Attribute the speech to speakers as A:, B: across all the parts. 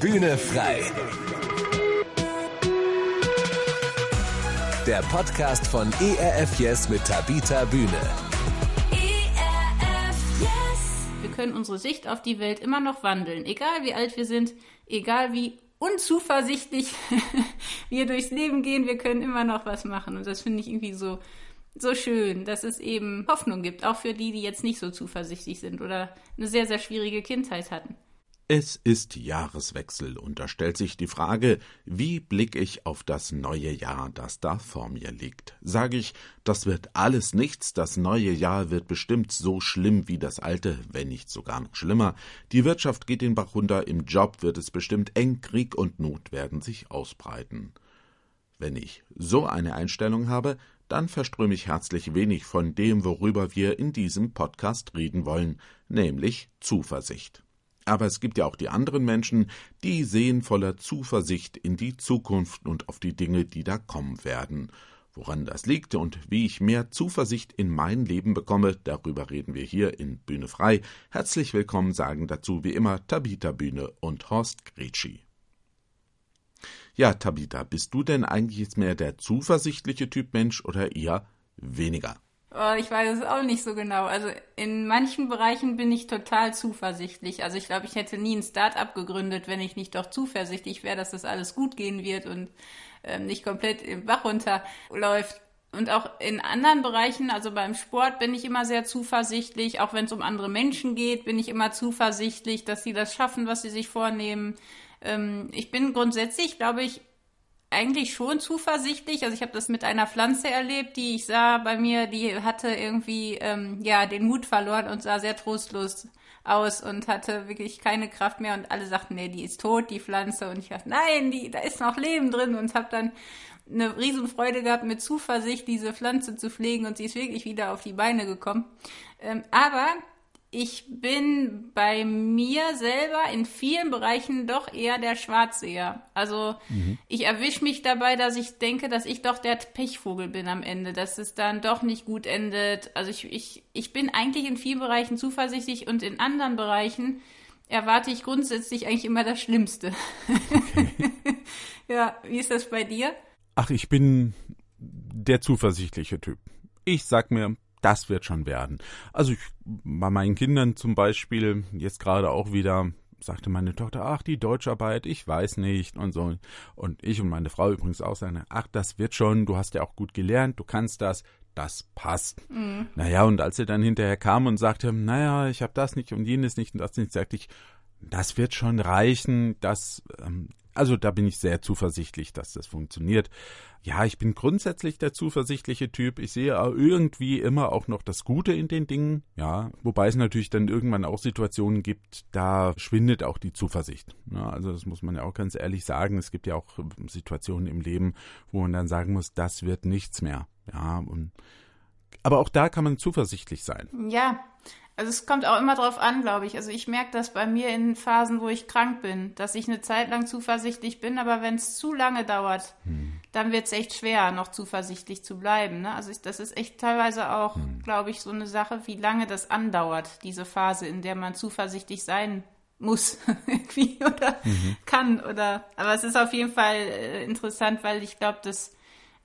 A: Bühne frei. Der Podcast von ERF Yes mit Tabita Bühne.
B: Wir können unsere Sicht auf die Welt immer noch wandeln, egal wie alt wir sind, egal wie unzuversichtlich wir durchs Leben gehen, wir können immer noch was machen. Und das finde ich irgendwie so, so schön, dass es eben Hoffnung gibt, auch für die, die jetzt nicht so zuversichtlich sind oder eine sehr, sehr schwierige Kindheit hatten.
C: Es ist Jahreswechsel und da stellt sich die Frage, wie blicke ich auf das neue Jahr, das da vor mir liegt? Sage ich, das wird alles nichts, das neue Jahr wird bestimmt so schlimm wie das alte, wenn nicht sogar noch schlimmer. Die Wirtschaft geht den Bach runter, im Job wird es bestimmt eng, Krieg und Not werden sich ausbreiten. Wenn ich so eine Einstellung habe, dann verströme ich herzlich wenig von dem, worüber wir in diesem Podcast reden wollen, nämlich Zuversicht. Aber es gibt ja auch die anderen Menschen, die sehen voller Zuversicht in die Zukunft und auf die Dinge, die da kommen werden. Woran das liegt und wie ich mehr Zuversicht in mein Leben bekomme, darüber reden wir hier in Bühne frei. Herzlich willkommen sagen dazu wie immer Tabita Bühne und Horst Gretschi. Ja, Tabita, bist du denn eigentlich jetzt mehr der zuversichtliche Typ Mensch oder eher weniger?
B: Oh, ich weiß es auch nicht so genau. Also in manchen Bereichen bin ich total zuversichtlich. Also ich glaube, ich hätte nie ein Start-up gegründet, wenn ich nicht doch zuversichtlich wäre, dass das alles gut gehen wird und ähm, nicht komplett im Bach runterläuft. Und auch in anderen Bereichen, also beim Sport bin ich immer sehr zuversichtlich. Auch wenn es um andere Menschen geht, bin ich immer zuversichtlich, dass sie das schaffen, was sie sich vornehmen. Ähm, ich bin grundsätzlich, glaube ich, eigentlich schon zuversichtlich. Also ich habe das mit einer Pflanze erlebt, die ich sah bei mir, die hatte irgendwie ähm, ja den Mut verloren und sah sehr trostlos aus und hatte wirklich keine Kraft mehr und alle sagten, nee, die ist tot, die Pflanze und ich dachte, nein, die da ist noch Leben drin und habe dann eine Riesenfreude gehabt, mit Zuversicht diese Pflanze zu pflegen und sie ist wirklich wieder auf die Beine gekommen. Ähm, aber ich bin bei mir selber in vielen Bereichen doch eher der Schwarzseher. Also mhm. ich erwische mich dabei, dass ich denke, dass ich doch der Pechvogel bin am Ende, dass es dann doch nicht gut endet. Also ich, ich, ich bin eigentlich in vielen Bereichen zuversichtlich und in anderen Bereichen erwarte ich grundsätzlich eigentlich immer das Schlimmste. Okay. ja, wie ist das bei dir?
C: Ach, ich bin der zuversichtliche Typ. Ich sag mir, das wird schon werden. Also ich, bei meinen Kindern zum Beispiel, jetzt gerade auch wieder, sagte meine Tochter, ach, die Deutscharbeit, ich weiß nicht und so. Und ich und meine Frau übrigens auch sagen, ach, das wird schon, du hast ja auch gut gelernt, du kannst das, das passt. Mhm. Naja, und als sie dann hinterher kam und sagte, naja, ich habe das nicht und jenes nicht und das nicht, sagte ich, das wird schon reichen, das, ähm, also da bin ich sehr zuversichtlich, dass das funktioniert. Ja, ich bin grundsätzlich der zuversichtliche Typ. Ich sehe irgendwie immer auch noch das Gute in den Dingen. Ja, wobei es natürlich dann irgendwann auch Situationen gibt, da schwindet auch die Zuversicht. Ja, also das muss man ja auch ganz ehrlich sagen. Es gibt ja auch Situationen im Leben, wo man dann sagen muss, das wird nichts mehr. Ja, und aber auch da kann man zuversichtlich sein.
B: Ja, also es kommt auch immer drauf an, glaube ich. Also ich merke das bei mir in Phasen, wo ich krank bin, dass ich eine Zeit lang zuversichtlich bin, aber wenn es zu lange dauert, hm. dann wird es echt schwer, noch zuversichtlich zu bleiben. Ne? Also ich, das ist echt teilweise auch, hm. glaube ich, so eine Sache, wie lange das andauert, diese Phase, in der man zuversichtlich sein muss irgendwie oder mhm. kann oder aber es ist auf jeden Fall äh, interessant, weil ich glaube, dass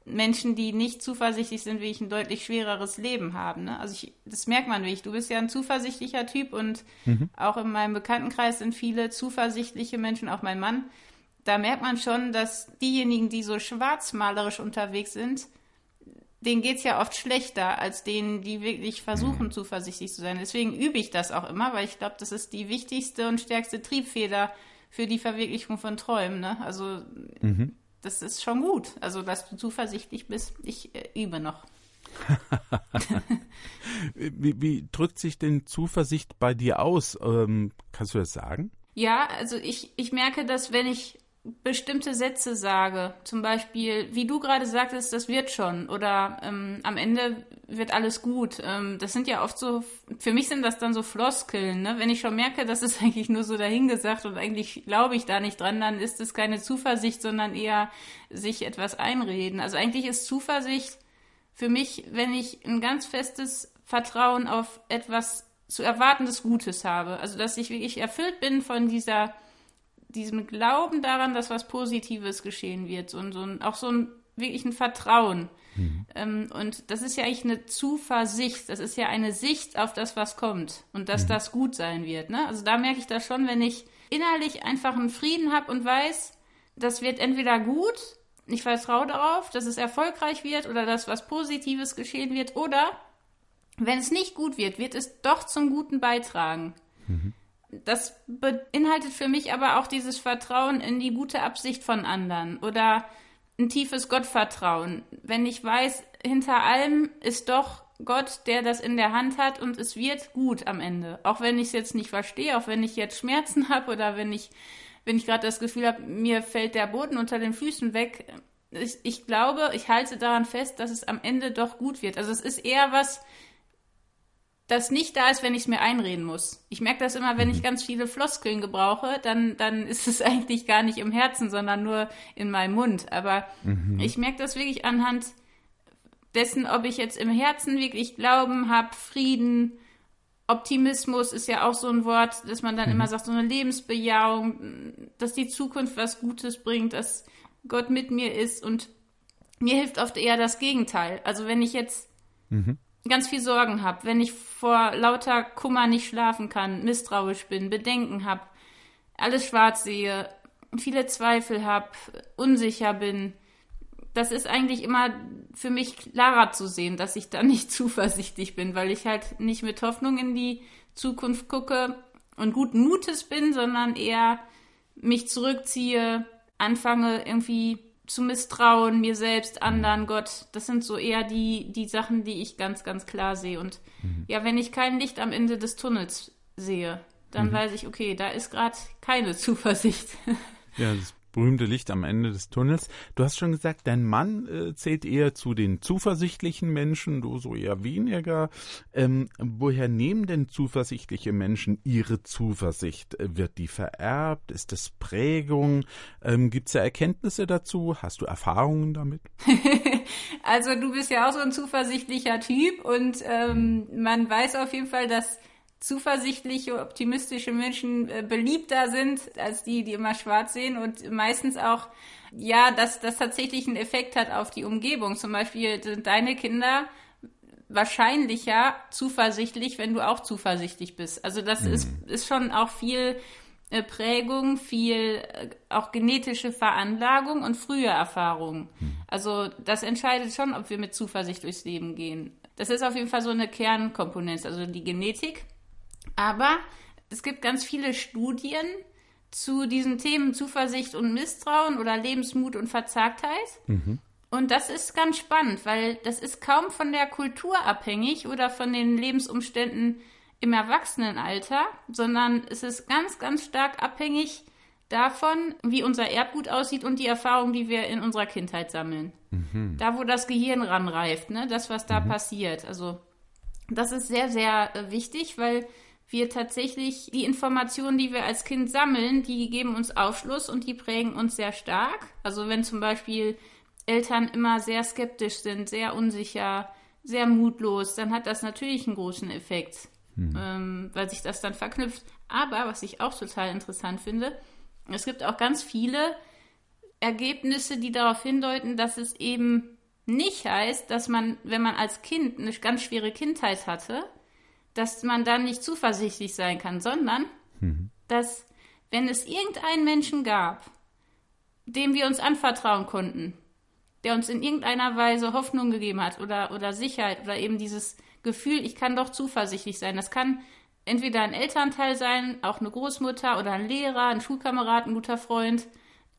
B: Menschen, die nicht zuversichtlich sind, wie ich ein deutlich schwereres Leben haben. Ne? Also ich, das merkt man wirklich. Du bist ja ein zuversichtlicher Typ und mhm. auch in meinem Bekanntenkreis sind viele zuversichtliche Menschen, auch mein Mann. Da merkt man schon, dass diejenigen, die so schwarzmalerisch unterwegs sind, denen geht's ja oft schlechter als denen, die wirklich versuchen, mhm. zuversichtlich zu sein. Deswegen übe ich das auch immer, weil ich glaube, das ist die wichtigste und stärkste Triebfeder für die Verwirklichung von Träumen. Ne? Also mhm das ist schon gut. Also, dass du zuversichtlich bist. Ich äh, übe noch.
C: wie, wie, drückt sich denn Zuversicht bei dir aus? Ähm, kannst du das sagen?
B: Ja, also ich, ich merke, dass wenn ich bestimmte Sätze sage, zum Beispiel, wie du gerade sagtest, das wird schon oder ähm, am Ende wird alles gut. Ähm, das sind ja oft so, für mich sind das dann so Floskeln. Ne? Wenn ich schon merke, das ist eigentlich nur so dahingesagt und eigentlich glaube ich da nicht dran, dann ist es keine Zuversicht, sondern eher sich etwas einreden. Also eigentlich ist Zuversicht für mich, wenn ich ein ganz festes Vertrauen auf etwas zu erwartendes Gutes habe. Also dass ich wirklich erfüllt bin von dieser diesem Glauben daran, dass was Positives geschehen wird und so ein, auch so ein wirklich ein Vertrauen. Mhm. Ähm, und das ist ja eigentlich eine Zuversicht, das ist ja eine Sicht auf das, was kommt und dass mhm. das gut sein wird. Ne? Also da merke ich das schon, wenn ich innerlich einfach einen Frieden habe und weiß, das wird entweder gut, ich vertraue darauf, dass es erfolgreich wird oder dass was Positives geschehen wird, oder wenn es nicht gut wird, wird es doch zum Guten beitragen. Mhm. Das beinhaltet für mich aber auch dieses Vertrauen in die gute Absicht von anderen oder ein tiefes Gottvertrauen. Wenn ich weiß, hinter allem ist doch Gott, der das in der Hand hat und es wird gut am Ende. Auch wenn ich es jetzt nicht verstehe, auch wenn ich jetzt Schmerzen habe oder wenn ich, wenn ich gerade das Gefühl habe, mir fällt der Boden unter den Füßen weg. Ich, ich glaube, ich halte daran fest, dass es am Ende doch gut wird. Also es ist eher was, das nicht da ist, wenn ich es mir einreden muss. Ich merke das immer, wenn ich mhm. ganz viele Floskeln gebrauche, dann, dann ist es eigentlich gar nicht im Herzen, sondern nur in meinem Mund. Aber mhm. ich merke das wirklich anhand dessen, ob ich jetzt im Herzen wirklich Glauben habe, Frieden, Optimismus ist ja auch so ein Wort, dass man dann mhm. immer sagt, so eine Lebensbejahung, dass die Zukunft was Gutes bringt, dass Gott mit mir ist und mir hilft oft eher das Gegenteil. Also wenn ich jetzt mhm ganz viel Sorgen habe, wenn ich vor lauter Kummer nicht schlafen kann, misstrauisch bin, Bedenken habe, alles schwarz sehe, viele Zweifel habe, unsicher bin, das ist eigentlich immer für mich klarer zu sehen, dass ich da nicht zuversichtlich bin, weil ich halt nicht mit Hoffnung in die Zukunft gucke und guten Mutes bin, sondern eher mich zurückziehe, anfange irgendwie zu misstrauen, mir selbst, anderen, Gott. Das sind so eher die, die Sachen, die ich ganz, ganz klar sehe. Und mhm. ja, wenn ich kein Licht am Ende des Tunnels sehe, dann mhm. weiß ich, okay, da ist gerade keine Zuversicht.
C: Ja, das berühmte Licht am Ende des Tunnels. Du hast schon gesagt, dein Mann äh, zählt eher zu den zuversichtlichen Menschen, du so eher weniger. Ähm, woher nehmen denn zuversichtliche Menschen ihre Zuversicht? Wird die vererbt? Ist es Prägung? Ähm, Gibt es da Erkenntnisse dazu? Hast du Erfahrungen damit?
B: also du bist ja auch so ein zuversichtlicher Typ und ähm, man weiß auf jeden Fall, dass zuversichtliche, optimistische Menschen äh, beliebter sind als die, die immer schwarz sehen und meistens auch, ja, dass das tatsächlich einen Effekt hat auf die Umgebung. Zum Beispiel sind deine Kinder wahrscheinlicher zuversichtlich, wenn du auch zuversichtlich bist. Also das mhm. ist, ist schon auch viel äh, Prägung, viel äh, auch genetische Veranlagung und frühe Erfahrung. Mhm. Also das entscheidet schon, ob wir mit Zuversicht durchs Leben gehen. Das ist auf jeden Fall so eine Kernkomponente, also die Genetik. Aber es gibt ganz viele Studien zu diesen Themen Zuversicht und Misstrauen oder Lebensmut und Verzagtheit. Mhm. Und das ist ganz spannend, weil das ist kaum von der Kultur abhängig oder von den Lebensumständen im Erwachsenenalter, sondern es ist ganz, ganz stark abhängig davon, wie unser Erbgut aussieht und die Erfahrungen, die wir in unserer Kindheit sammeln. Mhm. Da, wo das Gehirn ranreift, ne? das, was da mhm. passiert. Also das ist sehr, sehr äh, wichtig, weil wir tatsächlich die Informationen, die wir als Kind sammeln, die geben uns Aufschluss und die prägen uns sehr stark. Also wenn zum Beispiel Eltern immer sehr skeptisch sind, sehr unsicher, sehr mutlos, dann hat das natürlich einen großen Effekt, hm. ähm, weil sich das dann verknüpft. Aber was ich auch total interessant finde, es gibt auch ganz viele Ergebnisse, die darauf hindeuten, dass es eben nicht heißt, dass man, wenn man als Kind eine ganz schwere Kindheit hatte, dass man dann nicht zuversichtlich sein kann, sondern mhm. dass, wenn es irgendeinen Menschen gab, dem wir uns anvertrauen konnten, der uns in irgendeiner Weise Hoffnung gegeben hat oder, oder Sicherheit oder eben dieses Gefühl, ich kann doch zuversichtlich sein. Das kann entweder ein Elternteil sein, auch eine Großmutter oder ein Lehrer, ein Schulkamerad, ein guter Freund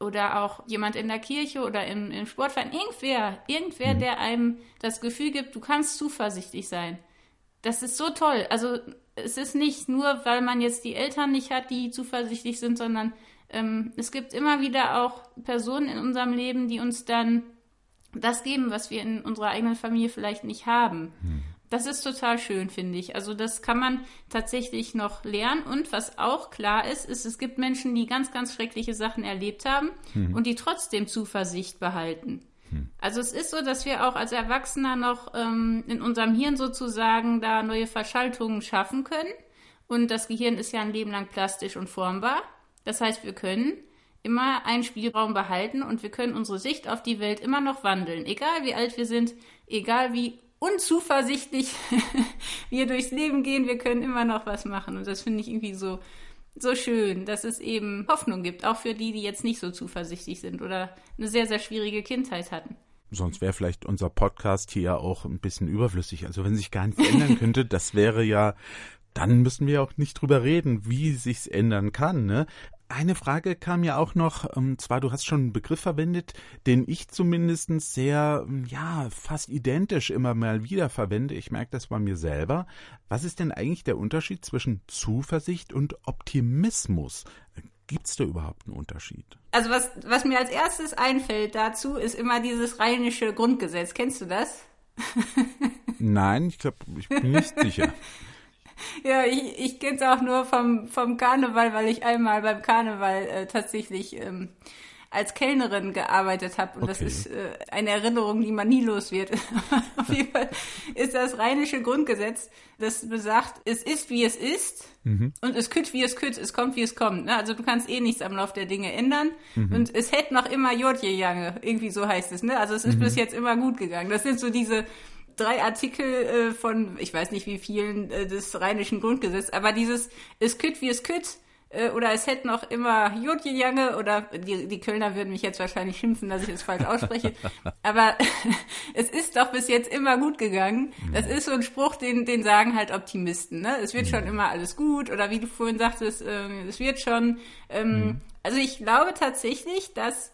B: oder auch jemand in der Kirche oder im, im Sportverein. Irgendwer, irgendwer, mhm. der einem das Gefühl gibt, du kannst zuversichtlich sein das ist so toll. Also es ist nicht nur, weil man jetzt die Eltern nicht hat, die zuversichtlich sind, sondern ähm, es gibt immer wieder auch Personen in unserem Leben, die uns dann das geben, was wir in unserer eigenen Familie vielleicht nicht haben. Hm. Das ist total schön, finde ich. Also das kann man tatsächlich noch lernen. Und was auch klar ist, ist, es gibt Menschen, die ganz, ganz schreckliche Sachen erlebt haben hm. und die trotzdem Zuversicht behalten. Also es ist so, dass wir auch als Erwachsener noch ähm, in unserem Hirn sozusagen da neue Verschaltungen schaffen können. Und das Gehirn ist ja ein Leben lang plastisch und formbar. Das heißt, wir können immer einen Spielraum behalten und wir können unsere Sicht auf die Welt immer noch wandeln. Egal wie alt wir sind, egal wie unzuversichtlich wir durchs Leben gehen, wir können immer noch was machen. Und das finde ich irgendwie so, so schön, dass es eben Hoffnung gibt, auch für die, die jetzt nicht so zuversichtlich sind oder eine sehr, sehr schwierige Kindheit hatten.
C: Sonst wäre vielleicht unser Podcast hier auch ein bisschen überflüssig. Also wenn sich gar nichts ändern könnte, das wäre ja dann müssen wir auch nicht drüber reden, wie sich's ändern kann. Ne? Eine Frage kam ja auch noch, und ähm, zwar du hast schon einen Begriff verwendet, den ich zumindest sehr, ähm, ja, fast identisch immer mal wieder verwende. Ich merke das bei mir selber. Was ist denn eigentlich der Unterschied zwischen Zuversicht und Optimismus? Gibt's da überhaupt einen Unterschied?
B: Also was, was mir als erstes einfällt dazu, ist immer dieses rheinische Grundgesetz. Kennst du das?
C: Nein, ich glaube, ich bin nicht sicher.
B: Ja, ich, ich kenne es auch nur vom, vom Karneval, weil ich einmal beim Karneval äh, tatsächlich ähm, als Kellnerin gearbeitet habe. Und okay. das ist äh, eine Erinnerung, die man nie los wird. Auf jeden Fall ist das rheinische Grundgesetz, das besagt, es ist, wie es ist. Mhm. Und es kütt, wie es kütt, es kommt, wie es kommt. Ne? Also du kannst eh nichts am Lauf der Dinge ändern. Mhm. Und es hätte noch immer Jodje Jange, irgendwie so heißt es. Ne? Also es ist mhm. bis jetzt immer gut gegangen. Das sind so diese drei Artikel äh, von, ich weiß nicht wie vielen, äh, des rheinischen Grundgesetzes, aber dieses es kütt wie es kütt äh, oder es hätte noch immer Jodjejange oder die, die Kölner würden mich jetzt wahrscheinlich schimpfen, dass ich es falsch ausspreche, aber es ist doch bis jetzt immer gut gegangen. Das ist so ein Spruch, den, den sagen halt Optimisten, ne? Es wird schon immer alles gut oder wie du vorhin sagtest, äh, es wird schon. Ähm, mhm. Also ich glaube tatsächlich, dass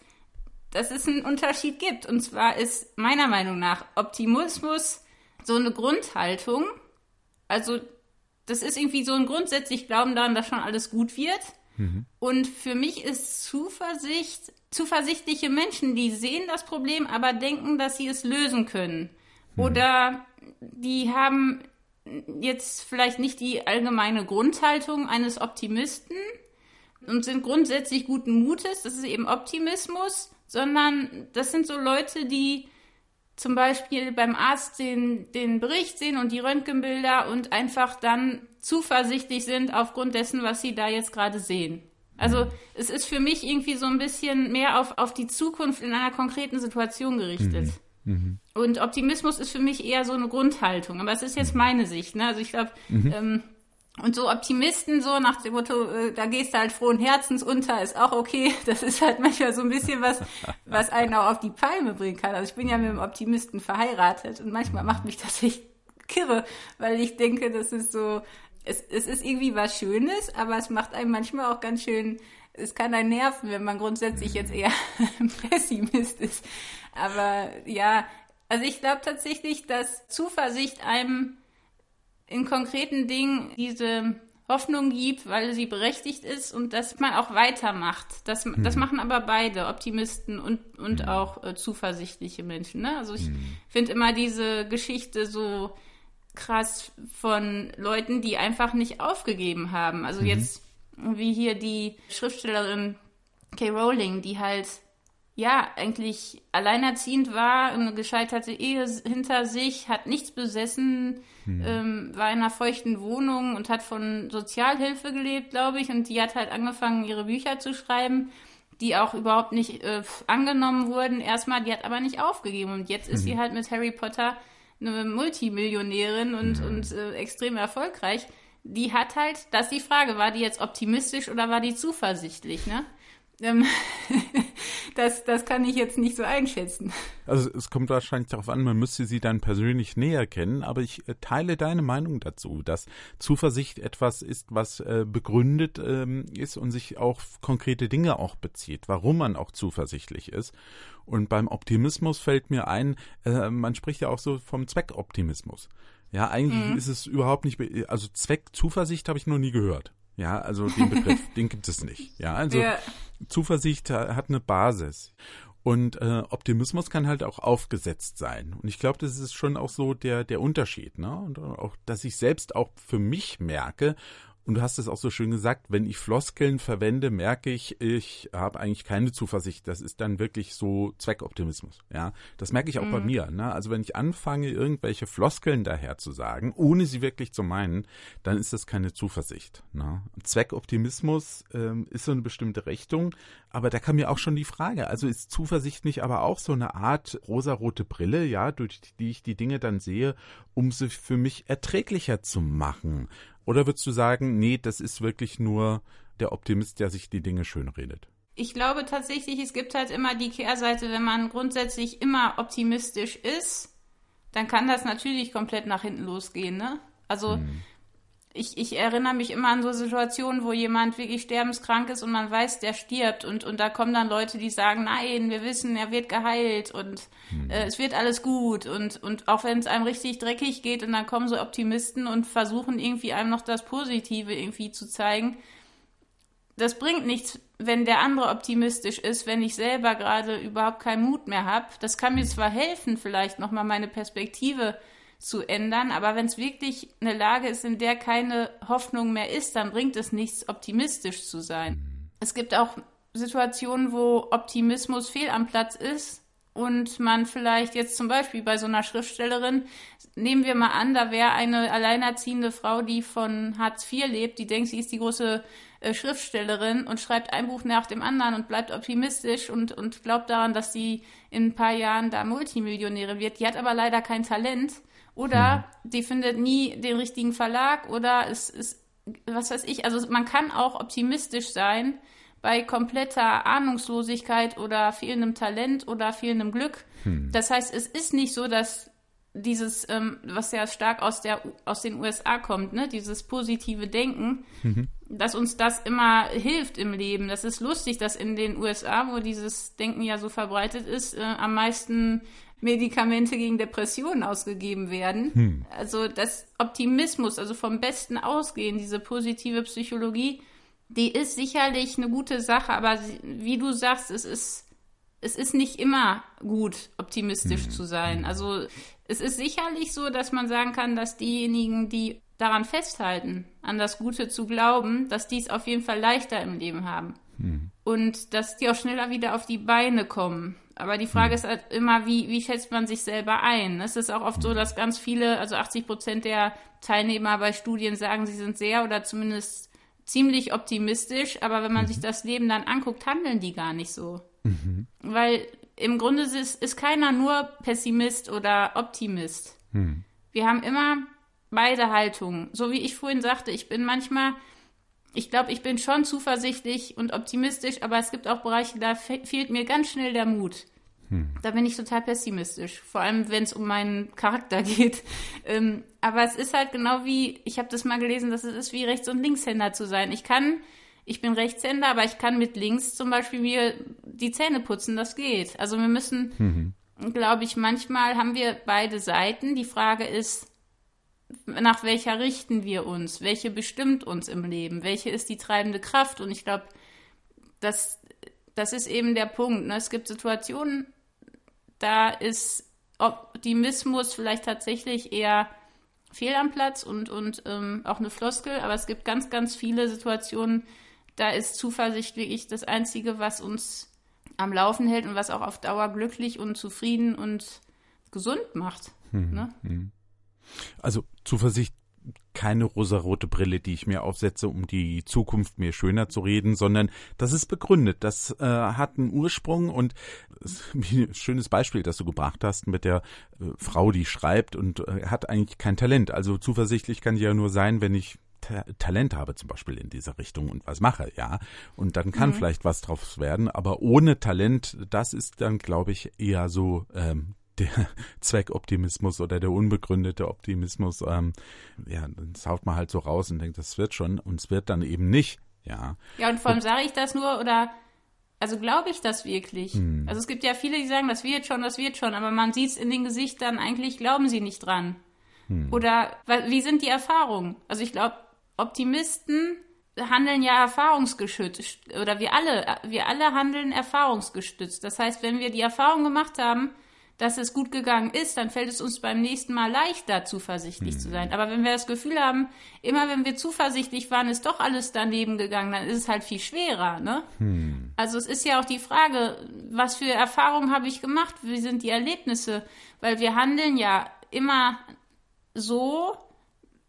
B: dass es einen Unterschied gibt. Und zwar ist meiner Meinung nach Optimismus so eine Grundhaltung. Also das ist irgendwie so ein grundsätzlich Glauben daran, dass schon alles gut wird. Mhm. Und für mich ist Zuversicht, zuversichtliche Menschen, die sehen das Problem, aber denken, dass sie es lösen können. Mhm. Oder die haben jetzt vielleicht nicht die allgemeine Grundhaltung eines Optimisten und sind grundsätzlich guten Mutes. Das ist eben Optimismus sondern das sind so Leute, die zum Beispiel beim Arzt den, den Bericht sehen und die Röntgenbilder und einfach dann zuversichtlich sind aufgrund dessen, was sie da jetzt gerade sehen. Also es ist für mich irgendwie so ein bisschen mehr auf, auf die Zukunft in einer konkreten Situation gerichtet. Mhm. Mhm. Und Optimismus ist für mich eher so eine Grundhaltung. Aber es ist jetzt meine Sicht. Ne? Also ich glaube, mhm. ähm, und so Optimisten, so nach dem Motto, äh, da gehst du halt frohen Herzens unter, ist auch okay. Das ist halt manchmal so ein bisschen was, was einen auch auf die Palme bringen kann. Also ich bin ja mit einem Optimisten verheiratet und manchmal macht mich das echt kirre, weil ich denke, das ist so, es, es ist irgendwie was Schönes, aber es macht einem manchmal auch ganz schön, es kann einen nerven, wenn man grundsätzlich jetzt eher Pessimist ist. Aber ja, also ich glaube tatsächlich, dass Zuversicht einem in konkreten Dingen diese Hoffnung gibt, weil sie berechtigt ist und dass man auch weitermacht. Das, mhm. das machen aber beide, Optimisten und, und mhm. auch äh, zuversichtliche Menschen. Ne? Also ich mhm. finde immer diese Geschichte so krass von Leuten, die einfach nicht aufgegeben haben. Also mhm. jetzt wie hier die Schriftstellerin Kay Rowling, die halt ja, eigentlich alleinerziehend war, eine gescheiterte Ehe hinter sich, hat nichts besessen, hm. ähm, war in einer feuchten Wohnung und hat von Sozialhilfe gelebt, glaube ich. Und die hat halt angefangen, ihre Bücher zu schreiben, die auch überhaupt nicht äh, angenommen wurden. Erstmal, die hat aber nicht aufgegeben. Und jetzt ist sie hm. halt mit Harry Potter eine Multimillionärin und, hm. und äh, extrem erfolgreich. Die hat halt, das ist die Frage, war die jetzt optimistisch oder war die zuversichtlich, ne? Ähm, das, das kann ich jetzt nicht so einschätzen.
C: Also es kommt wahrscheinlich darauf an, man müsste sie dann persönlich näher kennen, aber ich äh, teile deine Meinung dazu, dass Zuversicht etwas ist, was äh, begründet ähm, ist und sich auf konkrete Dinge auch bezieht, warum man auch zuversichtlich ist. Und beim Optimismus fällt mir ein, äh, man spricht ja auch so vom Zweckoptimismus. Ja, eigentlich mhm. ist es überhaupt nicht, also Zweckzuversicht habe ich noch nie gehört. Ja, also den Begriff, den gibt es nicht. Ja, also ja. Zuversicht hat eine Basis. Und äh, Optimismus kann halt auch aufgesetzt sein. Und ich glaube, das ist schon auch so der, der Unterschied. Ne? Und auch, dass ich selbst auch für mich merke, Und du hast es auch so schön gesagt, wenn ich Floskeln verwende, merke ich, ich habe eigentlich keine Zuversicht. Das ist dann wirklich so Zweckoptimismus. Ja, das merke ich auch mhm. bei mir. Ne? Also wenn ich anfange, irgendwelche Floskeln daher zu sagen, ohne sie wirklich zu meinen, dann ist das keine Zuversicht. Ne? Zweckoptimismus ähm, ist so eine bestimmte Richtung, aber da kam mir auch schon die Frage, also ist Zuversicht nicht aber auch so eine Art rosarote Brille, ja, durch die ich die Dinge dann sehe, um sie für mich erträglicher zu machen? Oder würdest du sagen, nee, das ist wirklich nur der Optimist, der sich die Dinge schönredet?
B: Ich glaube tatsächlich, es gibt halt immer die Kehrseite, wenn man grundsätzlich immer optimistisch ist, dann kann das natürlich komplett nach hinten losgehen, ne? Also hm ich, ich erinnere mich immer an so Situationen, wo jemand wirklich sterbenskrank ist und man weiß, der stirbt und, und da kommen dann Leute, die sagen, nein, wir wissen, er wird geheilt und mhm. äh, es wird alles gut und, und auch wenn es einem richtig dreckig geht und dann kommen so Optimisten und versuchen irgendwie einem noch das Positive irgendwie zu zeigen. Das bringt nichts, wenn der andere optimistisch ist, wenn ich selber gerade überhaupt keinen Mut mehr habe. Das kann mir zwar helfen, vielleicht nochmal meine Perspektive zu ändern. Aber wenn es wirklich eine Lage ist, in der keine Hoffnung mehr ist, dann bringt es nichts, optimistisch zu sein. Es gibt auch Situationen, wo Optimismus fehl am Platz ist und man vielleicht jetzt zum Beispiel bei so einer Schriftstellerin, nehmen wir mal an, da wäre eine alleinerziehende Frau, die von Hartz IV lebt, die denkt, sie ist die große äh, Schriftstellerin und schreibt ein Buch nach dem anderen und bleibt optimistisch und, und glaubt daran, dass sie in ein paar Jahren da Multimillionäre wird. Die hat aber leider kein Talent oder hm. die findet nie den richtigen Verlag oder es ist, was weiß ich, also man kann auch optimistisch sein bei kompletter Ahnungslosigkeit oder fehlendem Talent oder fehlendem Glück. Hm. Das heißt, es ist nicht so, dass dieses, ähm, was ja stark aus, der, aus den USA kommt, ne, dieses positive Denken, mhm. dass uns das immer hilft im Leben. Das ist lustig, dass in den USA, wo dieses Denken ja so verbreitet ist, äh, am meisten Medikamente gegen Depressionen ausgegeben werden. Hm. Also das Optimismus, also vom Besten ausgehen, diese positive Psychologie, die ist sicherlich eine gute Sache, aber wie du sagst, es ist, es ist nicht immer gut, optimistisch hm. zu sein. Also es ist sicherlich so, dass man sagen kann, dass diejenigen, die daran festhalten, an das Gute zu glauben, dass die es auf jeden Fall leichter im Leben haben. Hm. Und dass die auch schneller wieder auf die Beine kommen. Aber die Frage hm. ist halt immer, wie, wie schätzt man sich selber ein? Es ist auch oft so, dass ganz viele, also 80 Prozent der Teilnehmer bei Studien sagen, sie sind sehr oder zumindest ziemlich optimistisch, aber wenn man mhm. sich das Leben dann anguckt, handeln die gar nicht so. Mhm. Weil im Grunde ist, ist keiner nur Pessimist oder Optimist. Mhm. Wir haben immer beide Haltungen. So wie ich vorhin sagte, ich bin manchmal ich glaube, ich bin schon zuversichtlich und optimistisch, aber es gibt auch Bereiche, da fe fehlt mir ganz schnell der Mut. Hm. Da bin ich total pessimistisch, vor allem wenn es um meinen Charakter geht. Ähm, aber es ist halt genau wie, ich habe das mal gelesen, dass es ist wie Rechts- und Linkshänder zu sein. Ich kann, ich bin Rechtshänder, aber ich kann mit links zum Beispiel mir die Zähne putzen, das geht. Also wir müssen, mhm. glaube ich, manchmal haben wir beide Seiten. Die Frage ist, nach welcher richten wir uns? Welche bestimmt uns im Leben? Welche ist die treibende Kraft? Und ich glaube, das, das ist eben der Punkt. Ne? Es gibt Situationen, da ist Optimismus vielleicht tatsächlich eher fehl am Platz und, und ähm, auch eine Floskel, aber es gibt ganz, ganz viele Situationen, da ist Zuversicht wirklich das Einzige, was uns am Laufen hält und was auch auf Dauer glücklich und zufrieden und gesund macht. Hm, ne? hm.
C: Also Zuversicht keine rosarote Brille, die ich mir aufsetze, um die Zukunft mir schöner zu reden, sondern das ist begründet. Das äh, hat einen Ursprung und ein schönes Beispiel, das du gebracht hast mit der äh, Frau, die schreibt und äh, hat eigentlich kein Talent. Also zuversichtlich kann die ja nur sein, wenn ich Ta Talent habe, zum Beispiel in dieser Richtung und was mache, ja. Und dann kann mhm. vielleicht was drauf werden, aber ohne Talent, das ist dann, glaube ich, eher so ähm, der Zweckoptimismus oder der unbegründete Optimismus, ähm, ja, das haut man halt so raus und denkt, das wird schon und es wird dann eben nicht, ja.
B: Ja, und vor allem sage ich das nur oder also glaube ich das wirklich? Hm. Also es gibt ja viele, die sagen, das wird schon, das wird schon, aber man sieht es in den Gesichtern, eigentlich glauben sie nicht dran. Hm. Oder wie sind die Erfahrungen? Also ich glaube, Optimisten handeln ja erfahrungsgestützt oder wir alle, wir alle handeln erfahrungsgestützt. Das heißt, wenn wir die Erfahrung gemacht haben, dass es gut gegangen ist, dann fällt es uns beim nächsten Mal leichter, zuversichtlich hm. zu sein. Aber wenn wir das Gefühl haben, immer wenn wir zuversichtlich waren, ist doch alles daneben gegangen, dann ist es halt viel schwerer. Ne? Hm. Also es ist ja auch die Frage, was für Erfahrungen habe ich gemacht, wie sind die Erlebnisse? Weil wir handeln ja immer so,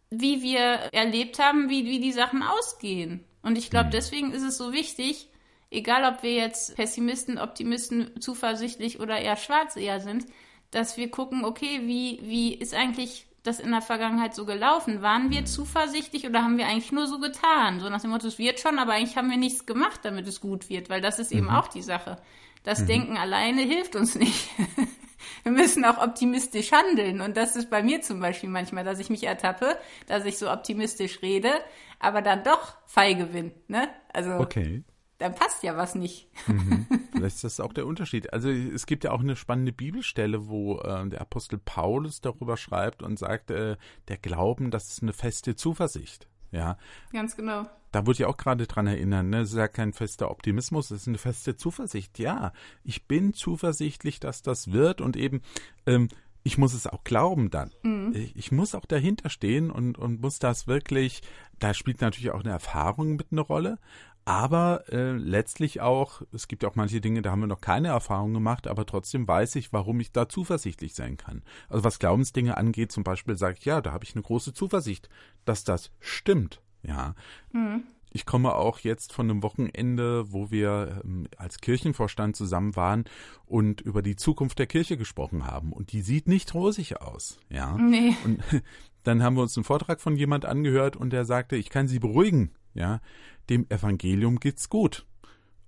B: wie wir erlebt haben, wie, wie die Sachen ausgehen. Und ich glaube, hm. deswegen ist es so wichtig, egal ob wir jetzt Pessimisten, Optimisten, zuversichtlich oder eher schwarz eher sind, dass wir gucken, okay, wie, wie ist eigentlich das in der Vergangenheit so gelaufen? Waren wir zuversichtlich oder haben wir eigentlich nur so getan? So nach dem Motto, es wird schon, aber eigentlich haben wir nichts gemacht, damit es gut wird, weil das ist eben mhm. auch die Sache. Das mhm. Denken alleine hilft uns nicht. wir müssen auch optimistisch handeln. Und das ist bei mir zum Beispiel manchmal, dass ich mich ertappe, dass ich so optimistisch rede, aber dann doch feige bin. Ne? Also
C: okay
B: dann passt ja was nicht.
C: Mhm. Vielleicht ist das auch der Unterschied. Also es gibt ja auch eine spannende Bibelstelle, wo äh, der Apostel Paulus darüber schreibt und sagt, äh, der Glauben, das ist eine feste Zuversicht. Ja.
B: Ganz genau.
C: Da würde ich auch gerade dran erinnern, ne? Es ist ja kein fester Optimismus, es ist eine feste Zuversicht. Ja, ich bin zuversichtlich, dass das wird und eben, ähm, ich muss es auch glauben dann. Mhm. Ich, ich, muss auch dahinter stehen und, und muss das wirklich, da spielt natürlich auch eine Erfahrung mit eine Rolle, aber äh, letztlich auch, es gibt ja auch manche Dinge, da haben wir noch keine Erfahrung gemacht, aber trotzdem weiß ich, warum ich da zuversichtlich sein kann. Also was Glaubensdinge angeht, zum Beispiel sage ich, ja, da habe ich eine große Zuversicht, dass das stimmt. Ja. Mhm. Ich komme auch jetzt von einem Wochenende, wo wir ähm, als Kirchenvorstand zusammen waren und über die Zukunft der Kirche gesprochen haben. Und die sieht nicht rosig aus. Ja.
B: Nee.
C: Und dann haben wir uns einen Vortrag von jemand angehört und der sagte, ich kann Sie beruhigen. Ja dem Evangelium geht's gut.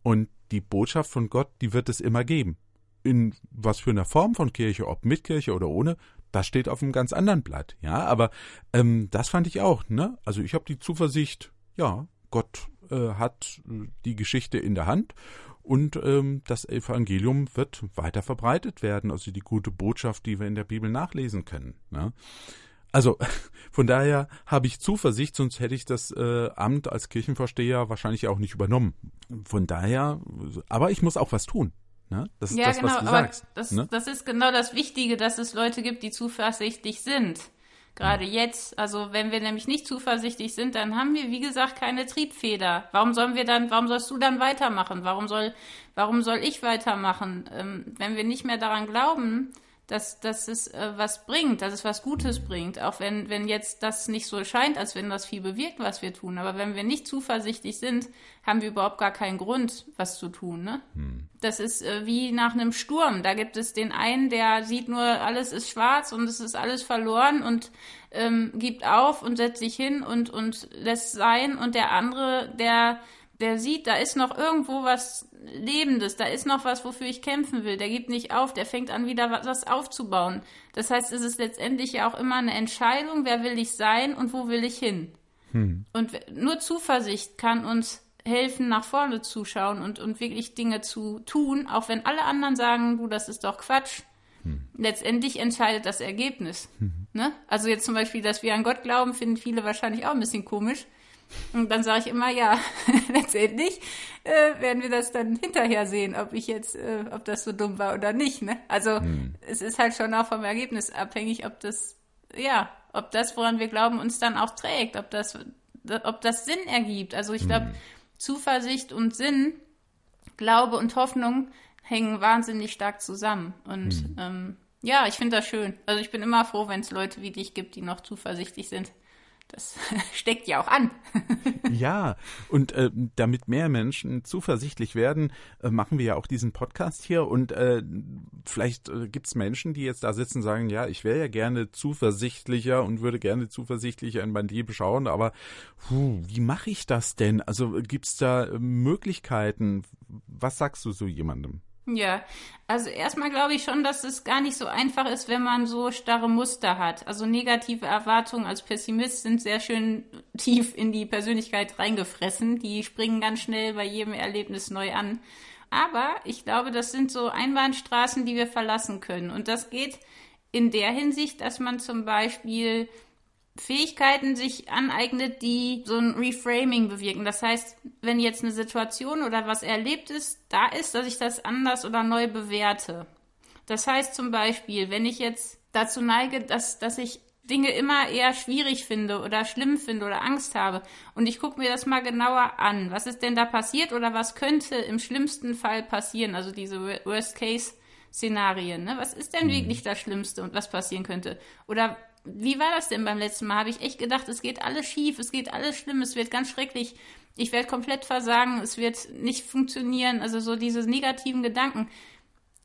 C: Und die Botschaft von Gott, die wird es immer geben. In was für einer Form von Kirche, ob mit Kirche oder ohne, das steht auf einem ganz anderen Blatt. Ja, aber ähm, das fand ich auch. Ne? Also ich habe die Zuversicht, ja, Gott äh, hat die Geschichte in der Hand und ähm, das Evangelium wird weiter verbreitet werden. Also die gute Botschaft, die wir in der Bibel nachlesen können. Ne? Also von daher habe ich Zuversicht, sonst hätte ich das äh, Amt als Kirchenvorsteher wahrscheinlich auch nicht übernommen. Von daher, aber ich muss auch was tun. Ne? Das ist
B: ja,
C: das,
B: genau,
C: was du
B: aber
C: sagst.
B: Das,
C: ne?
B: das ist genau das Wichtige, dass es Leute gibt, die zuversichtlich sind. Gerade jetzt, also wenn wir nämlich nicht zuversichtlich sind, dann haben wir, wie gesagt, keine Triebfeder. Warum sollen wir dann, warum sollst du dann weitermachen? Warum soll, warum soll ich weitermachen? Ähm, wenn wir nicht mehr daran glauben, dass, dass es äh, was bringt, dass es was Gutes bringt. Auch wenn, wenn jetzt das nicht so scheint, als wenn das viel bewirkt, was wir tun. Aber wenn wir nicht zuversichtlich sind, haben wir überhaupt gar keinen Grund, was zu tun. Ne? Hm. Das ist äh, wie nach einem Sturm. Da gibt es den einen, der sieht nur, alles ist schwarz und es ist alles verloren und ähm, gibt auf und setzt sich hin und, und lässt sein. Und der andere, der der sieht, da ist noch irgendwo was Lebendes, da ist noch was, wofür ich kämpfen will. Der gibt nicht auf, der fängt an, wieder was aufzubauen. Das heißt, es ist letztendlich ja auch immer eine Entscheidung, wer will ich sein und wo will ich hin. Hm. Und nur Zuversicht kann uns helfen, nach vorne zu schauen und, und wirklich Dinge zu tun, auch wenn alle anderen sagen, du, das ist doch Quatsch. Hm. Letztendlich entscheidet das Ergebnis. Hm. Ne? Also jetzt zum Beispiel, dass wir an Gott glauben, finden viele wahrscheinlich auch ein bisschen komisch. Und dann sage ich immer, ja, letztendlich äh, werden wir das dann hinterher sehen, ob ich jetzt, äh, ob das so dumm war oder nicht. Ne? Also hm. es ist halt schon auch vom Ergebnis abhängig, ob das, ja, ob das, woran wir glauben, uns dann auch trägt, ob das, ob das Sinn ergibt. Also ich glaube, hm. Zuversicht und Sinn, Glaube und Hoffnung hängen wahnsinnig stark zusammen. Und hm. ähm, ja, ich finde das schön. Also ich bin immer froh, wenn es Leute wie dich gibt, die noch zuversichtlich sind. Das steckt ja auch an.
C: ja, und äh, damit mehr Menschen zuversichtlich werden, äh, machen wir ja auch diesen Podcast hier. Und äh, vielleicht äh, gibt es Menschen, die jetzt da sitzen und sagen, ja, ich wäre ja gerne zuversichtlicher und würde gerne zuversichtlicher in mein Leben schauen, aber puh, wie mache ich das denn? Also gibt es da Möglichkeiten? Was sagst du so jemandem?
B: Ja, also erstmal glaube ich schon, dass es gar nicht so einfach ist, wenn man so starre Muster hat. Also negative Erwartungen als Pessimist sind sehr schön tief in die Persönlichkeit reingefressen. Die springen ganz schnell bei jedem Erlebnis neu an. Aber ich glaube, das sind so Einbahnstraßen, die wir verlassen können. Und das geht in der Hinsicht, dass man zum Beispiel Fähigkeiten sich aneignet, die so ein Reframing bewirken. Das heißt, wenn jetzt eine Situation oder was erlebt ist, da ist, dass ich das anders oder neu bewerte. Das heißt zum Beispiel, wenn ich jetzt dazu neige, dass, dass ich Dinge immer eher schwierig finde oder schlimm finde oder Angst habe. Und ich gucke mir das mal genauer an. Was ist denn da passiert oder was könnte im schlimmsten Fall passieren? Also diese Worst-Case-Szenarien. Ne? Was ist denn mhm. wirklich das Schlimmste und was passieren könnte? Oder wie war das denn beim letzten Mal? Habe ich echt gedacht, es geht alles schief, es geht alles schlimm, es wird ganz schrecklich. Ich werde komplett versagen, es wird nicht funktionieren. Also so diese negativen Gedanken.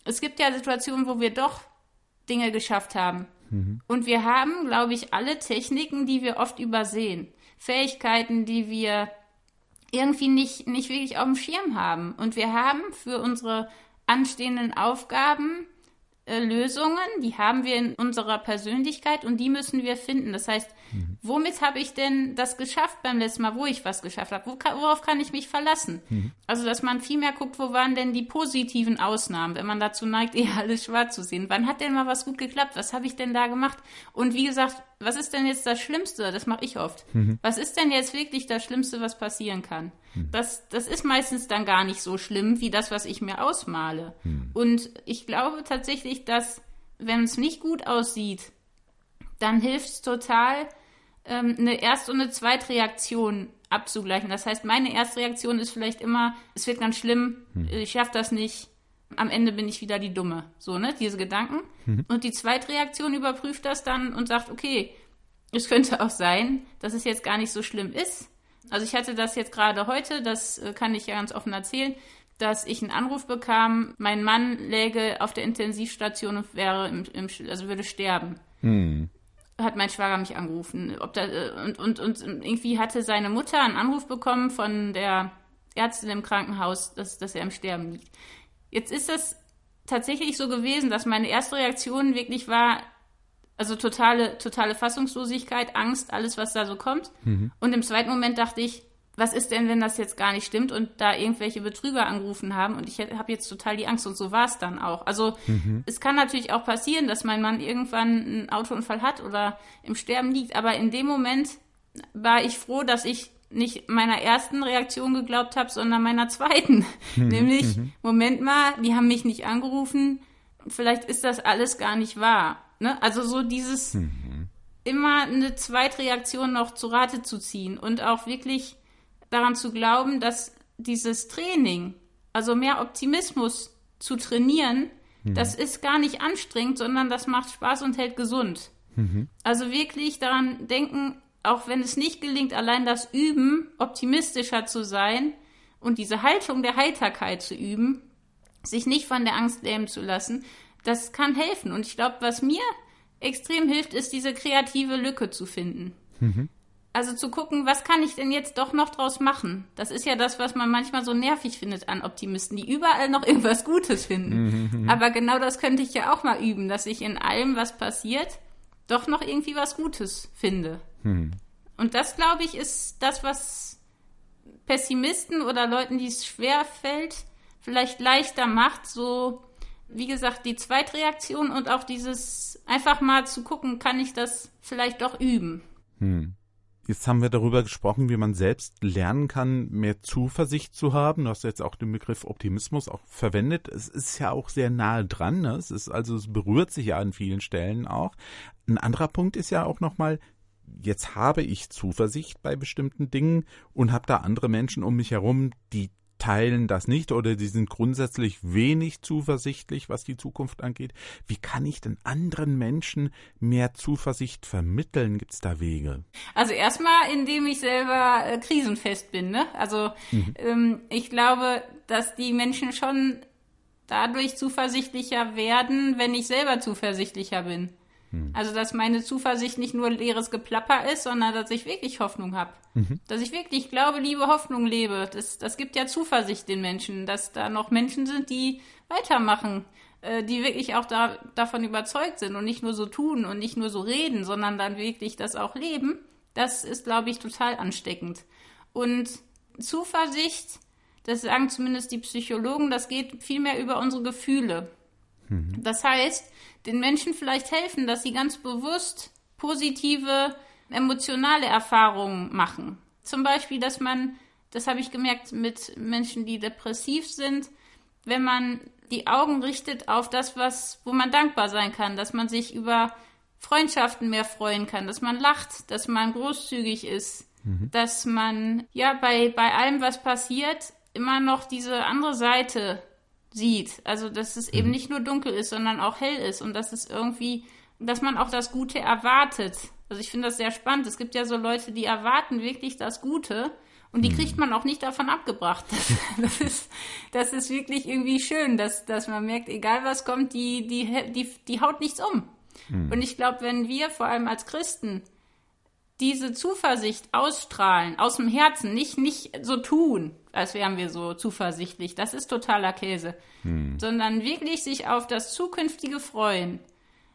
B: Es gibt ja Situationen, wo wir doch Dinge geschafft haben Mhm. Und wir haben, glaube ich, alle Techniken, die wir oft übersehen. Fähigkeiten, die wir irgendwie nicht, nicht wirklich auf dem Schirm haben. Und wir haben für unsere anstehenden Aufgaben Lösungen, die haben wir in unserer Persönlichkeit und die müssen wir finden. Das heißt, mhm. womit habe ich denn das geschafft beim letzten Mal, wo ich was geschafft habe? Wo, worauf kann ich mich verlassen? Mhm. Also, dass man viel mehr guckt, wo waren denn die positiven Ausnahmen, wenn man dazu neigt, eher alles schwarz zu sehen. Wann hat denn mal was gut geklappt? Was habe ich denn da gemacht? Und wie gesagt, was ist denn jetzt das Schlimmste? Das mache ich oft. Mhm. Was ist denn jetzt wirklich das Schlimmste, was passieren kann? Mhm. Das, das ist meistens dann gar nicht so schlimm wie das, was ich mir ausmale. Mhm. Und ich glaube tatsächlich, dass, wenn es nicht gut aussieht, dann hilft es total, ähm, eine Erst- und eine Zweitreaktion abzugleichen. Das heißt, meine Erstreaktion ist vielleicht immer, es wird ganz schlimm, mhm. ich schaffe das nicht, am Ende bin ich wieder die Dumme. So, ne? Diese Gedanken. Mhm. Und die Zweitreaktion überprüft das dann und sagt, okay, es könnte auch sein, dass es jetzt gar nicht so schlimm ist. Also ich hatte das jetzt gerade heute, das äh, kann ich ja ganz offen erzählen, dass ich einen Anruf bekam, mein Mann läge auf der Intensivstation und wäre im, im also würde sterben. Mhm. Hat mein Schwager mich angerufen. Ob da, äh, und, und, und irgendwie hatte seine Mutter einen Anruf bekommen von der Ärztin im Krankenhaus, dass, dass er im Sterben liegt. Jetzt ist es tatsächlich so gewesen, dass meine erste Reaktion wirklich war, also totale, totale Fassungslosigkeit, Angst, alles, was da so kommt. Mhm. Und im zweiten Moment dachte ich, was ist denn, wenn das jetzt gar nicht stimmt und da irgendwelche Betrüger angerufen haben und ich habe jetzt total die Angst und so war es dann auch. Also mhm. es kann natürlich auch passieren, dass mein Mann irgendwann einen Autounfall hat oder im Sterben liegt, aber in dem Moment war ich froh, dass ich nicht meiner ersten Reaktion geglaubt habe, sondern meiner zweiten. Mhm. Nämlich. Moment mal, die haben mich nicht angerufen, vielleicht ist das alles gar nicht wahr. Ne? Also so dieses mhm. immer eine Zweitreaktion noch zu Rate zu ziehen und auch wirklich daran zu glauben, dass dieses Training, also mehr Optimismus zu trainieren, mhm. das ist gar nicht anstrengend, sondern das macht Spaß und hält gesund. Mhm. Also wirklich daran denken, auch wenn es nicht gelingt, allein das Üben, optimistischer zu sein und diese Haltung der Heiterkeit zu üben, sich nicht von der Angst lähmen zu lassen, das kann helfen. Und ich glaube, was mir extrem hilft, ist diese kreative Lücke zu finden. Mhm. Also zu gucken, was kann ich denn jetzt doch noch draus machen? Das ist ja das, was man manchmal so nervig findet an Optimisten, die überall noch irgendwas Gutes finden. Mhm. Aber genau das könnte ich ja auch mal üben, dass ich in allem, was passiert, doch noch irgendwie was Gutes finde. Hm. Und das, glaube ich, ist das, was Pessimisten oder Leuten, die es schwer fällt, vielleicht leichter macht, so, wie gesagt, die Zweitreaktion und auch dieses einfach mal zu gucken, kann ich das vielleicht doch üben. Hm.
C: Jetzt haben wir darüber gesprochen, wie man selbst lernen kann, mehr Zuversicht zu haben. Du hast jetzt auch den Begriff Optimismus auch verwendet. Es ist ja auch sehr nahe dran. Ne? Es ist also, es berührt sich ja an vielen Stellen auch. Ein anderer Punkt ist ja auch nochmal, jetzt habe ich Zuversicht bei bestimmten Dingen und habe da andere Menschen um mich herum, die teilen das nicht oder die sind grundsätzlich wenig zuversichtlich, was die Zukunft angeht. Wie kann ich denn anderen Menschen mehr Zuversicht vermitteln? Gibt es da Wege?
B: Also erstmal, indem ich selber äh, krisenfest bin. Ne? Also mhm. ähm, ich glaube, dass die Menschen schon dadurch zuversichtlicher werden, wenn ich selber zuversichtlicher bin. Hm. Also, dass meine Zuversicht nicht nur leeres Geplapper ist, sondern dass ich wirklich Hoffnung habe. Mhm. Dass ich wirklich Glaube, Liebe, Hoffnung lebe. Das, das gibt ja Zuversicht den Menschen, dass da noch Menschen sind, die weitermachen, äh, die wirklich auch da, davon überzeugt sind und nicht nur so tun und nicht nur so reden, sondern dann wirklich das auch leben. Das ist, glaube ich, total ansteckend. Und Zuversicht, das sagen zumindest die Psychologen, das geht viel mehr über unsere Gefühle. Mhm. Das heißt, den Menschen vielleicht helfen, dass sie ganz bewusst positive emotionale Erfahrungen machen. Zum Beispiel, dass man, das habe ich gemerkt mit Menschen, die depressiv sind, wenn man die Augen richtet auf das, was, wo man dankbar sein kann, dass man sich über Freundschaften mehr freuen kann, dass man lacht, dass man großzügig ist, mhm. dass man ja bei, bei allem, was passiert, immer noch diese andere Seite sieht. Also, dass es mhm. eben nicht nur dunkel ist, sondern auch hell ist und dass es irgendwie, dass man auch das Gute erwartet. Also, ich finde das sehr spannend. Es gibt ja so Leute, die erwarten wirklich das Gute und die mhm. kriegt man auch nicht davon abgebracht. Das, das, ist, das ist wirklich irgendwie schön, dass, dass man merkt, egal was kommt, die, die, die, die haut nichts um. Mhm. Und ich glaube, wenn wir vor allem als Christen diese Zuversicht ausstrahlen, aus dem Herzen, nicht, nicht so tun, als wären wir so zuversichtlich, das ist totaler Käse, mhm. sondern wirklich sich auf das Zukünftige freuen,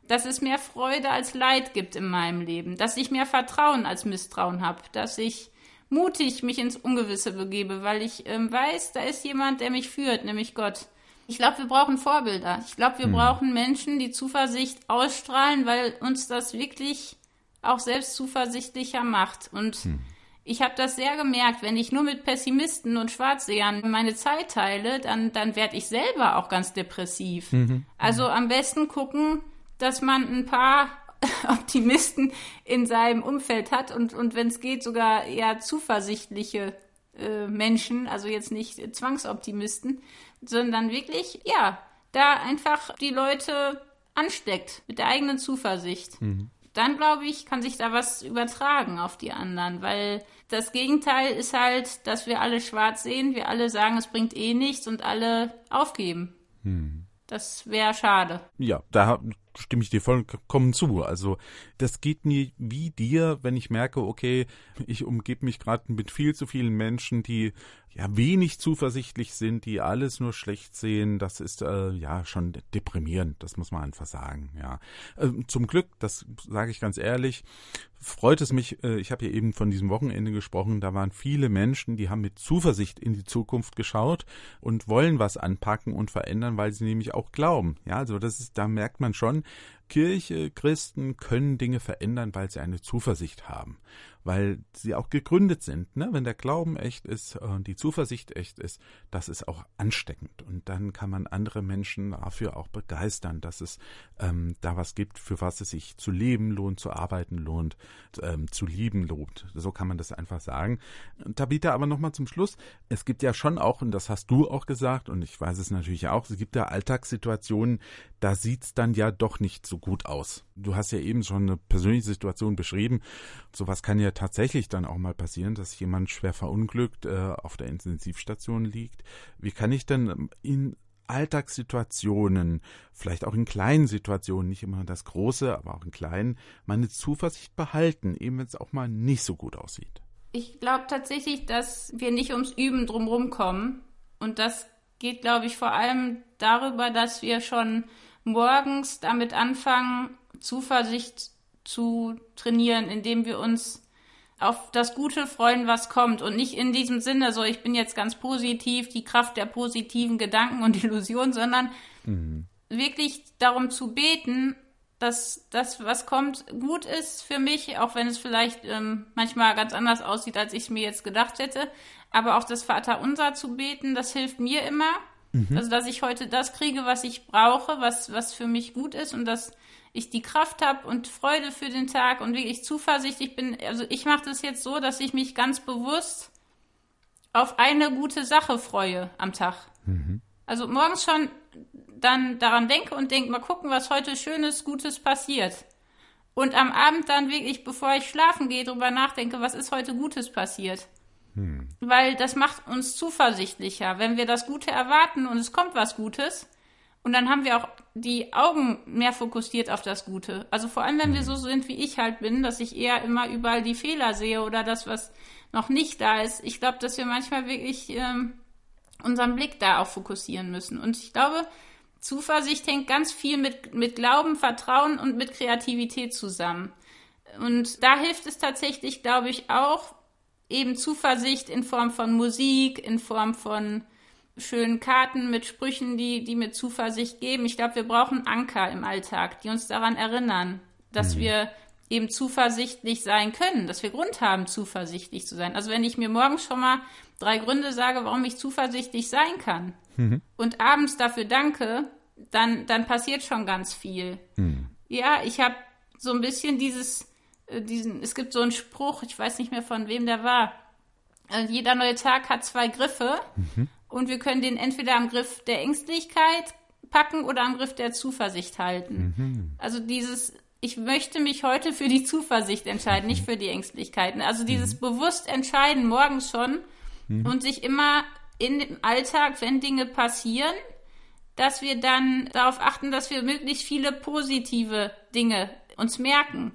B: dass es mehr Freude als Leid gibt in meinem Leben, dass ich mehr Vertrauen als Misstrauen habe, dass ich mutig mich ins Ungewisse begebe, weil ich ähm, weiß, da ist jemand, der mich führt, nämlich Gott. Ich glaube, wir brauchen Vorbilder. Ich glaube, wir hm. brauchen Menschen, die Zuversicht ausstrahlen, weil uns das wirklich auch selbst zuversichtlicher macht. Und hm. Ich habe das sehr gemerkt, wenn ich nur mit Pessimisten und Schwarzsehern meine Zeit teile, dann, dann werde ich selber auch ganz depressiv. Mhm. Also am besten gucken, dass man ein paar Optimisten in seinem Umfeld hat und, und wenn es geht, sogar eher zuversichtliche äh, Menschen, also jetzt nicht Zwangsoptimisten, sondern wirklich, ja, da einfach die Leute ansteckt mit der eigenen Zuversicht. Mhm. Dann glaube ich, kann sich da was übertragen auf die anderen, weil das Gegenteil ist halt, dass wir alle schwarz sehen, wir alle sagen, es bringt eh nichts und alle aufgeben. Mhm. Das wäre schade.
C: Ja, da stimme ich dir vollkommen zu. Also das geht mir wie dir, wenn ich merke, okay, ich umgebe mich gerade mit viel zu vielen Menschen, die ja wenig zuversichtlich sind, die alles nur schlecht sehen. Das ist äh, ja schon deprimierend, das muss man einfach sagen. Ja, äh, zum Glück, das sage ich ganz ehrlich, freut es mich. Äh, ich habe ja eben von diesem Wochenende gesprochen. Da waren viele Menschen, die haben mit Zuversicht in die Zukunft geschaut und wollen was anpacken und verändern, weil sie nämlich auch glauben. Ja, also das ist, da merkt man schon, Kirche, Christen können Dinge verändern, weil sie eine Zuversicht haben weil sie auch gegründet sind. Ne? Wenn der Glauben echt ist und die Zuversicht echt ist, das ist auch ansteckend. Und dann kann man andere Menschen dafür auch begeistern, dass es ähm, da was gibt, für was es sich zu leben lohnt, zu arbeiten lohnt, ähm, zu lieben lohnt. So kann man das einfach sagen. Tabitha, aber nochmal zum Schluss. Es gibt ja schon auch, und das hast du auch gesagt, und ich weiß es natürlich auch, es gibt ja Alltagssituationen, da sieht's dann ja doch nicht so gut aus. Du hast ja eben schon eine persönliche Situation beschrieben. Sowas kann ja tatsächlich dann auch mal passieren, dass jemand schwer verunglückt äh, auf der Intensivstation liegt. Wie kann ich denn in Alltagssituationen, vielleicht auch in kleinen Situationen, nicht immer das Große, aber auch in kleinen, meine Zuversicht behalten, eben wenn es auch mal nicht so gut aussieht?
B: Ich glaube tatsächlich, dass wir nicht ums Üben drumherum kommen. Und das geht, glaube ich, vor allem darüber, dass wir schon morgens damit anfangen, Zuversicht zu trainieren, indem wir uns auf das Gute freuen, was kommt und nicht in diesem Sinne so, ich bin jetzt ganz positiv, die Kraft der positiven Gedanken und Illusionen, sondern mhm. wirklich darum zu beten, dass das, was kommt, gut ist für mich, auch wenn es vielleicht ähm, manchmal ganz anders aussieht, als ich es mir jetzt gedacht hätte. Aber auch das Vaterunser zu beten, das hilft mir immer. Mhm. Also, dass ich heute das kriege, was ich brauche, was, was für mich gut ist und dass ich die Kraft habe und Freude für den Tag und wirklich zuversichtlich bin. Also, ich mache das jetzt so, dass ich mich ganz bewusst auf eine gute Sache freue am Tag. Mhm. Also morgens schon dann daran denke und denke, mal gucken, was heute Schönes, Gutes passiert. Und am Abend dann wirklich, bevor ich schlafen gehe, darüber nachdenke, was ist heute Gutes passiert. Hm. Weil das macht uns zuversichtlicher. Wenn wir das Gute erwarten und es kommt was Gutes, und dann haben wir auch die Augen mehr fokussiert auf das Gute. Also vor allem, wenn wir hm. so sind, wie ich halt bin, dass ich eher immer überall die Fehler sehe oder das, was noch nicht da ist. Ich glaube, dass wir manchmal wirklich ähm, unseren Blick da auch fokussieren müssen. Und ich glaube, Zuversicht hängt ganz viel mit, mit Glauben, Vertrauen und mit Kreativität zusammen. Und da hilft es tatsächlich, glaube ich, auch, eben Zuversicht in Form von Musik, in Form von schönen Karten mit Sprüchen, die, die mir Zuversicht geben. Ich glaube, wir brauchen Anker im Alltag, die uns daran erinnern, dass mhm. wir eben zuversichtlich sein können, dass wir Grund haben, zuversichtlich zu sein. Also wenn ich mir morgens schon mal drei Gründe sage, warum ich zuversichtlich sein kann mhm. und abends dafür danke, dann, dann passiert schon ganz viel. Mhm. Ja, ich habe so ein bisschen dieses, diesen, es gibt so einen Spruch, ich weiß nicht mehr von wem der war. Äh, jeder neue Tag hat zwei Griffe mhm. und wir können den entweder am Griff der Ängstlichkeit packen oder am Griff der Zuversicht halten. Mhm. Also dieses, ich möchte mich heute für die Zuversicht entscheiden, nicht für die Ängstlichkeiten. Also dieses mhm. bewusst entscheiden morgens schon mhm. und sich immer in dem Alltag, wenn Dinge passieren, dass wir dann darauf achten, dass wir möglichst viele positive Dinge uns merken,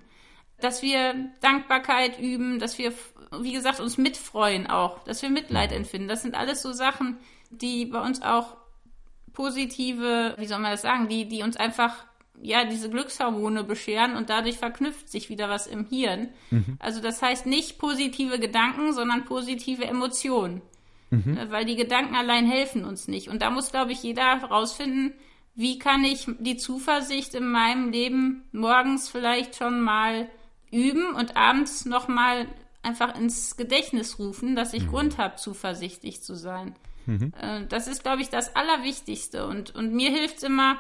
B: dass wir Dankbarkeit üben, dass wir, wie gesagt, uns mitfreuen auch, dass wir Mitleid empfinden. Das sind alles so Sachen, die bei uns auch positive, wie soll man das sagen, die, die uns einfach ja, diese Glückshormone bescheren und dadurch verknüpft sich wieder was im Hirn. Mhm. Also das heißt nicht positive Gedanken, sondern positive Emotionen. Mhm. Äh, weil die Gedanken allein helfen uns nicht. Und da muss, glaube ich, jeder herausfinden, wie kann ich die Zuversicht in meinem Leben morgens vielleicht schon mal üben und abends nochmal einfach ins Gedächtnis rufen, dass ich mhm. Grund habe, zuversichtlich zu sein. Mhm. Äh, das ist, glaube ich, das Allerwichtigste. Und, und mir hilft es immer,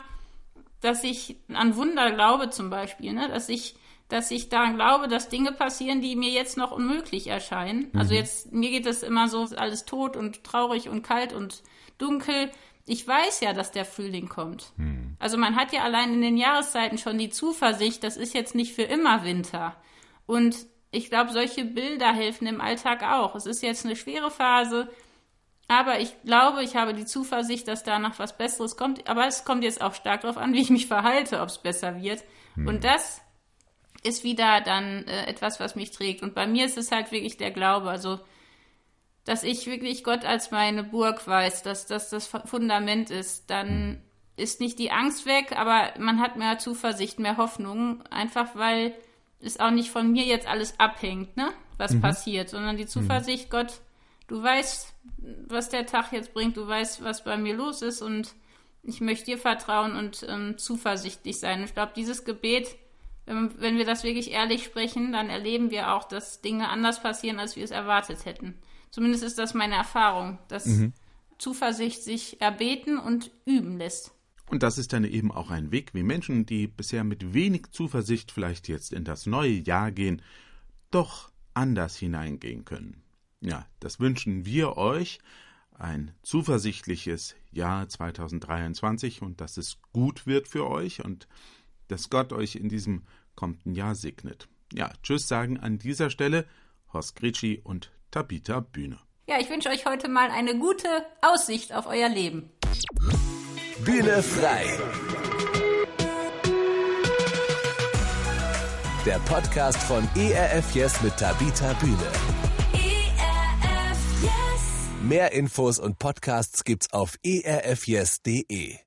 B: dass ich an Wunder glaube zum Beispiel, ne? dass ich dass ich daran glaube, dass Dinge passieren, die mir jetzt noch unmöglich erscheinen. Mhm. Also jetzt, mir geht es immer so, alles tot und traurig und kalt und dunkel. Ich weiß ja, dass der Frühling kommt. Mhm. Also man hat ja allein in den Jahreszeiten schon die Zuversicht, das ist jetzt nicht für immer Winter. Und ich glaube, solche Bilder helfen im Alltag auch. Es ist jetzt eine schwere Phase, aber ich glaube, ich habe die Zuversicht, dass danach was Besseres kommt. Aber es kommt jetzt auch stark darauf an, wie ich mich verhalte, ob es besser wird. Mhm. Und das ist wieder dann äh, etwas, was mich trägt. Und bei mir ist es halt wirklich der Glaube. Also, dass ich wirklich Gott als meine Burg weiß, dass das das Fundament ist. Dann mhm. ist nicht die Angst weg, aber man hat mehr Zuversicht, mehr Hoffnung. Einfach weil es auch nicht von mir jetzt alles abhängt, ne? Was mhm. passiert, sondern die Zuversicht, mhm. Gott, du weißt, was der Tag jetzt bringt, du weißt, was bei mir los ist und ich möchte dir vertrauen und ähm, zuversichtlich sein. Ich glaube, dieses Gebet, wenn, wenn wir das wirklich ehrlich sprechen, dann erleben wir auch, dass Dinge anders passieren, als wir es erwartet hätten. Zumindest ist das meine Erfahrung, dass mhm. Zuversicht sich erbeten und üben lässt.
C: Und das ist dann eben auch ein Weg, wie Menschen, die bisher mit wenig Zuversicht vielleicht jetzt in das neue Jahr gehen, doch anders hineingehen können. Ja, das wünschen wir euch. Ein zuversichtliches Jahr 2023 und dass es gut wird für euch und dass Gott euch in diesem kommenden Jahr segnet. Ja, Tschüss sagen an dieser Stelle Horst Gritschi und Tabita Bühne.
B: Ja, ich wünsche euch heute mal eine gute Aussicht auf euer Leben.
A: Bühne frei. Der Podcast von ERF Yes mit Tabita Bühne. Mehr Infos und Podcasts gibt's auf erfyes.de.